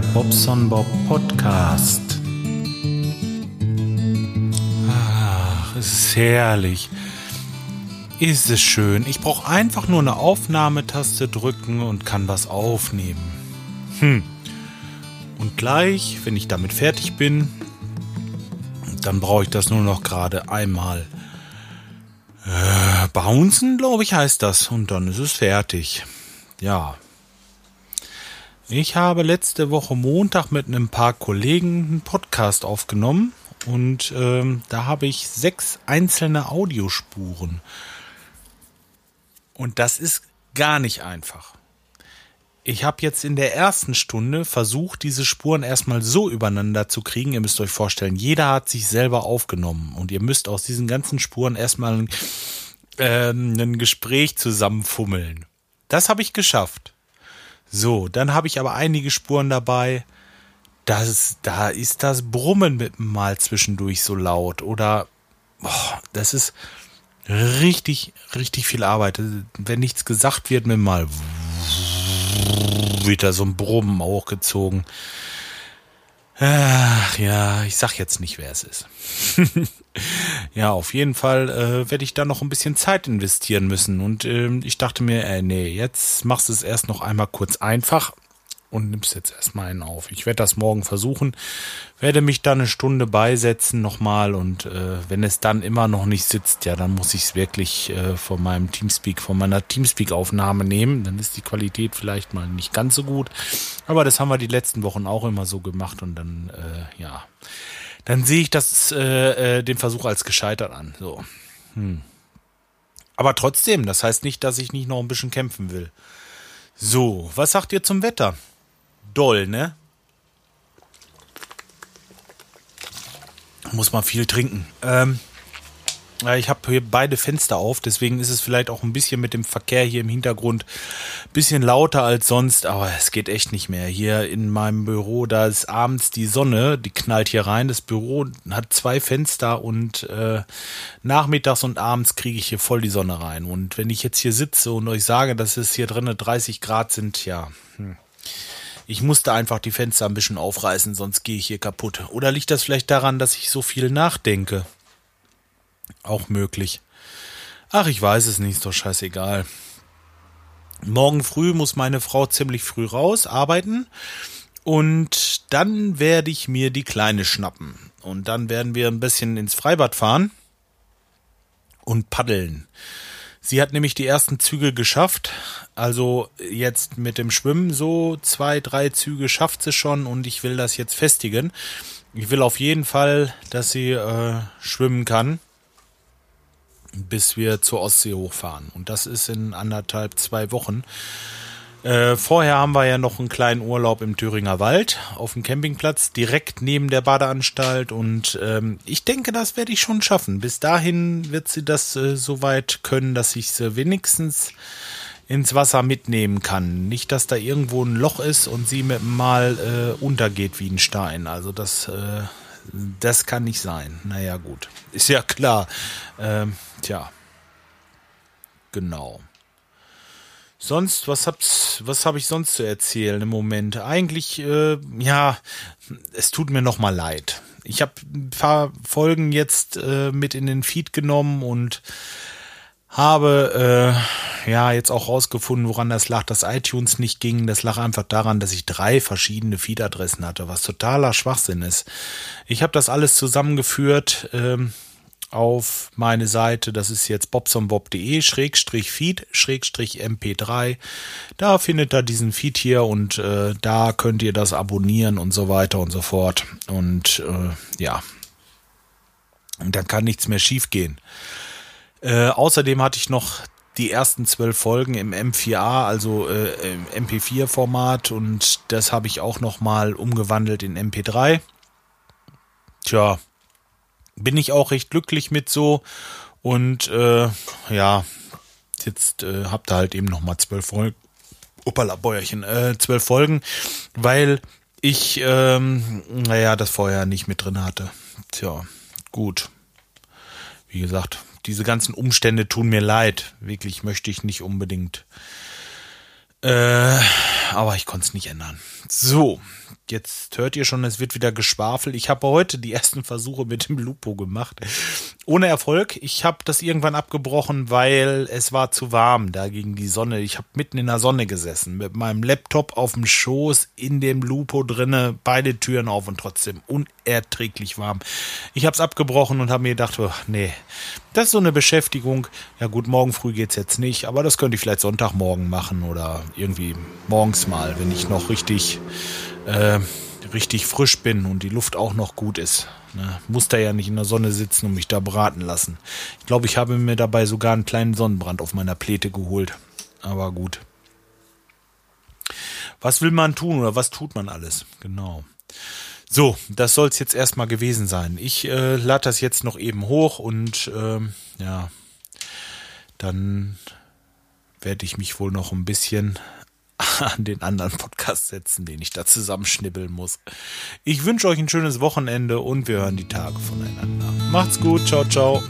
Bobson Bob Podcast. Ach, es ist herrlich. Ist es schön. Ich brauche einfach nur eine Aufnahmetaste drücken und kann was aufnehmen. Hm. Und gleich, wenn ich damit fertig bin, dann brauche ich das nur noch gerade einmal äh, bouncen, glaube ich, heißt das. Und dann ist es fertig. Ja. Ich habe letzte Woche Montag mit einem paar Kollegen einen Podcast aufgenommen und ähm, da habe ich sechs einzelne Audiospuren. Und das ist gar nicht einfach. Ich habe jetzt in der ersten Stunde versucht, diese Spuren erstmal so übereinander zu kriegen. Ihr müsst euch vorstellen, jeder hat sich selber aufgenommen und ihr müsst aus diesen ganzen Spuren erstmal ein, äh, ein Gespräch zusammenfummeln. Das habe ich geschafft. So, dann habe ich aber einige Spuren dabei. Das, da ist das Brummen mit mal zwischendurch so laut oder boah, das ist richtig, richtig viel Arbeit. Wenn nichts gesagt wird, mir mal wieder so ein Brummen hochgezogen. Ach ja, ich sag jetzt nicht, wer es ist. ja, auf jeden Fall äh, werde ich da noch ein bisschen Zeit investieren müssen. Und äh, ich dachte mir, äh, nee, jetzt machst du es erst noch einmal kurz einfach und nimmst jetzt erstmal einen auf. Ich werde das morgen versuchen, werde mich dann eine Stunde beisetzen nochmal und äh, wenn es dann immer noch nicht sitzt, ja, dann muss ich es wirklich äh, von meinem Teamspeak, von meiner Teamspeak-Aufnahme nehmen. Dann ist die Qualität vielleicht mal nicht ganz so gut. Aber das haben wir die letzten Wochen auch immer so gemacht und dann, äh, ja, dann sehe ich das, äh, äh, den Versuch als gescheitert an. So. Hm. Aber trotzdem, das heißt nicht, dass ich nicht noch ein bisschen kämpfen will. So, was sagt ihr zum Wetter? Doll, ne? Muss man viel trinken. Ähm, ich habe hier beide Fenster auf, deswegen ist es vielleicht auch ein bisschen mit dem Verkehr hier im Hintergrund ein bisschen lauter als sonst, aber es geht echt nicht mehr. Hier in meinem Büro, da ist abends die Sonne, die knallt hier rein. Das Büro hat zwei Fenster und äh, nachmittags und abends kriege ich hier voll die Sonne rein. Und wenn ich jetzt hier sitze und euch sage, dass es hier drinnen 30 Grad sind, ja. Hm. Ich musste einfach die Fenster ein bisschen aufreißen, sonst gehe ich hier kaputt. Oder liegt das vielleicht daran, dass ich so viel nachdenke? Auch möglich. Ach, ich weiß es nicht, ist doch scheißegal. Morgen früh muss meine Frau ziemlich früh raus arbeiten und dann werde ich mir die Kleine schnappen. Und dann werden wir ein bisschen ins Freibad fahren und paddeln. Sie hat nämlich die ersten Züge geschafft. Also jetzt mit dem Schwimmen so zwei, drei Züge schafft sie schon und ich will das jetzt festigen. Ich will auf jeden Fall, dass sie äh, schwimmen kann, bis wir zur Ostsee hochfahren. Und das ist in anderthalb, zwei Wochen. Äh, vorher haben wir ja noch einen kleinen Urlaub im Thüringer Wald auf dem Campingplatz, direkt neben der Badeanstalt. Und ähm, ich denke, das werde ich schon schaffen. Bis dahin wird sie das äh, so weit können, dass ich sie wenigstens ins Wasser mitnehmen kann. Nicht, dass da irgendwo ein Loch ist und sie mit mal äh, untergeht wie ein Stein. Also das, äh, das kann nicht sein. Naja, gut. Ist ja klar. Ähm, tja. Genau. Sonst, was hab's, was habe ich sonst zu erzählen im Moment? Eigentlich, äh, ja, es tut mir noch mal leid. Ich habe ein paar Folgen jetzt äh, mit in den Feed genommen und habe äh, ja jetzt auch rausgefunden, woran das lag, dass iTunes nicht ging. Das lag einfach daran, dass ich drei verschiedene Feed-Adressen hatte, was totaler Schwachsinn ist. Ich habe das alles zusammengeführt. Ähm, auf meine Seite. Das ist jetzt bobsonbob.de Schrägstrich Feed Schrägstrich MP3. Da findet ihr diesen Feed hier und äh, da könnt ihr das abonnieren und so weiter und so fort. Und äh, ja, und dann kann nichts mehr schiefgehen. Äh, außerdem hatte ich noch die ersten zwölf Folgen im M4A, also äh, im MP4-Format und das habe ich auch noch mal umgewandelt in MP3. Tja, bin ich auch recht glücklich mit so. Und äh, ja, jetzt äh, habt ihr halt eben nochmal zwölf Folgen. Opala, Bäuerchen, äh, zwölf Folgen, weil ich, ähm, naja, das vorher nicht mit drin hatte. Tja, gut. Wie gesagt, diese ganzen Umstände tun mir leid. Wirklich möchte ich nicht unbedingt. Äh, aber ich konnte es nicht ändern. So, jetzt hört ihr schon, es wird wieder geschwafelt. Ich habe heute die ersten Versuche mit dem Lupo gemacht. Ohne Erfolg. Ich habe das irgendwann abgebrochen, weil es war zu warm. Da ging die Sonne. Ich habe mitten in der Sonne gesessen. Mit meinem Laptop auf dem Schoß, in dem Lupo drinne, beide Türen auf und trotzdem unerträglich warm. Ich habe es abgebrochen und habe mir gedacht, oh, nee, das ist so eine Beschäftigung. Ja gut, morgen früh geht's jetzt nicht, aber das könnte ich vielleicht Sonntagmorgen machen oder irgendwie morgens mal, wenn ich noch richtig äh, richtig frisch bin und die Luft auch noch gut ist. Ne? Muss da ja nicht in der Sonne sitzen und mich da braten lassen. Ich glaube, ich habe mir dabei sogar einen kleinen Sonnenbrand auf meiner Pläte geholt. Aber gut. Was will man tun oder was tut man alles? Genau. So, das soll es jetzt erstmal gewesen sein. Ich äh, lade das jetzt noch eben hoch und ähm, ja, dann werde ich mich wohl noch ein bisschen an den anderen Podcast setzen, den ich da zusammenschnibbeln muss. Ich wünsche euch ein schönes Wochenende und wir hören die Tage voneinander. Macht's gut, ciao, ciao.